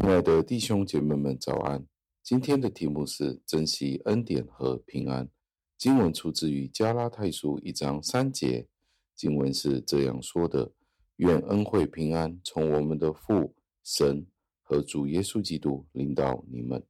亲爱的弟兄姐妹们，早安！今天的题目是珍惜恩典和平安。经文出自于加拉太书一章三节，经文是这样说的：“愿恩惠平安从我们的父神和主耶稣基督领到你们。”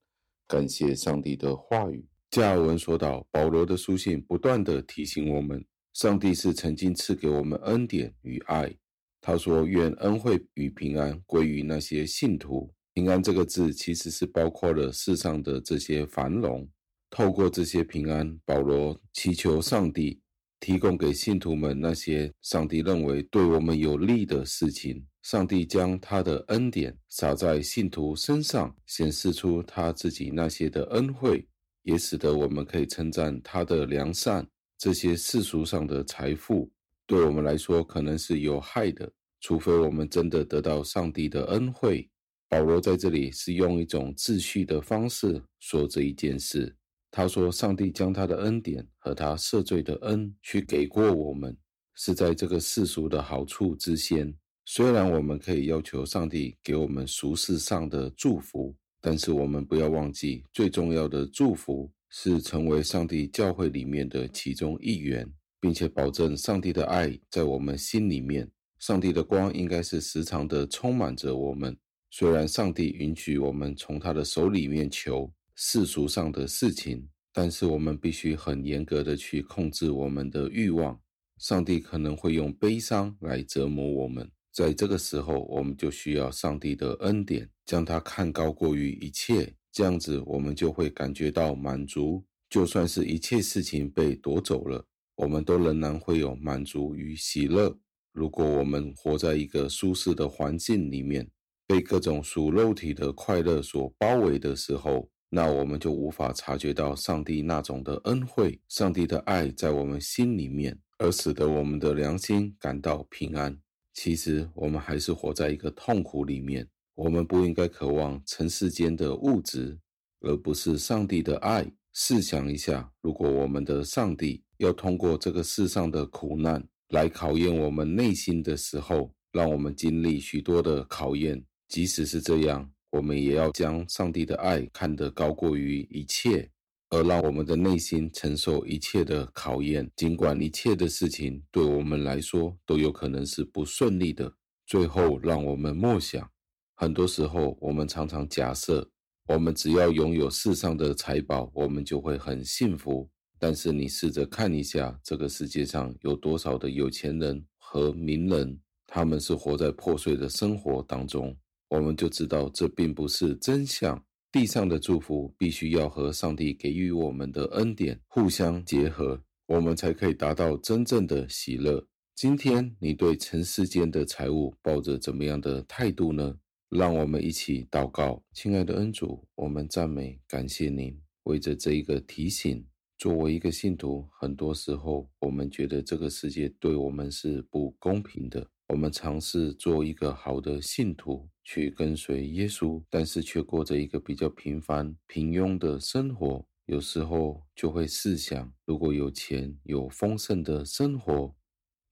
感谢上帝的话语。加尔文说道：“保罗的书信不断地提醒我们，上帝是曾经赐给我们恩典与爱。他说：‘愿恩惠与平安归于那些信徒。’”平安这个字其实是包括了世上的这些繁荣。透过这些平安，保罗祈求上帝提供给信徒们那些上帝认为对我们有利的事情。上帝将他的恩典洒在信徒身上，显示出他自己那些的恩惠，也使得我们可以称赞他的良善。这些世俗上的财富对我们来说可能是有害的，除非我们真的得到上帝的恩惠。保罗在这里是用一种秩序的方式说这一件事。他说：“上帝将他的恩典和他赦罪的恩去给过我们，是在这个世俗的好处之先。虽然我们可以要求上帝给我们俗世上的祝福，但是我们不要忘记，最重要的祝福是成为上帝教会里面的其中一员，并且保证上帝的爱在我们心里面。上帝的光应该是时常的充满着我们。”虽然上帝允许我们从他的手里面求世俗上的事情，但是我们必须很严格的去控制我们的欲望。上帝可能会用悲伤来折磨我们，在这个时候，我们就需要上帝的恩典，将它看高过于一切。这样子，我们就会感觉到满足。就算是一切事情被夺走了，我们都仍然会有满足与喜乐。如果我们活在一个舒适的环境里面，被各种属肉体的快乐所包围的时候，那我们就无法察觉到上帝那种的恩惠，上帝的爱在我们心里面，而使得我们的良心感到平安。其实我们还是活在一个痛苦里面。我们不应该渴望尘世间的物质，而不是上帝的爱。试想一下，如果我们的上帝要通过这个世上的苦难来考验我们内心的时候，让我们经历许多的考验。即使是这样，我们也要将上帝的爱看得高过于一切，而让我们的内心承受一切的考验。尽管一切的事情对我们来说都有可能是不顺利的。最后，让我们默想：很多时候，我们常常假设，我们只要拥有世上的财宝，我们就会很幸福。但是，你试着看一下，这个世界上有多少的有钱人和名人，他们是活在破碎的生活当中。我们就知道这并不是真相。地上的祝福必须要和上帝给予我们的恩典互相结合，我们才可以达到真正的喜乐。今天你对尘世间的财物抱着怎么样的态度呢？让我们一起祷告，亲爱的恩主，我们赞美感谢您，为着这一个提醒。作为一个信徒，很多时候我们觉得这个世界对我们是不公平的。我们尝试做一个好的信徒，去跟随耶稣，但是却过着一个比较平凡、平庸的生活。有时候就会试想，如果有钱、有丰盛的生活，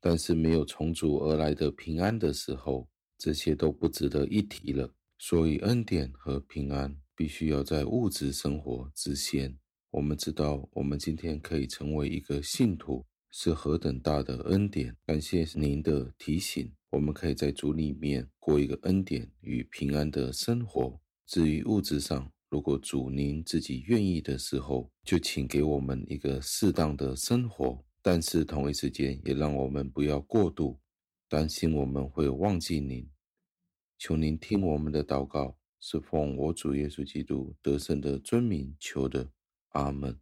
但是没有从主而来的平安的时候，这些都不值得一提了。所以，恩典和平安必须要在物质生活之先。我们知道，我们今天可以成为一个信徒。是何等大的恩典！感谢您的提醒，我们可以在主里面过一个恩典与平安的生活。至于物质上，如果主您自己愿意的时候，就请给我们一个适当的生活。但是同一时间，也让我们不要过度担心我们会忘记您。求您听我们的祷告，是奉我主耶稣基督得胜的尊名求的。阿门。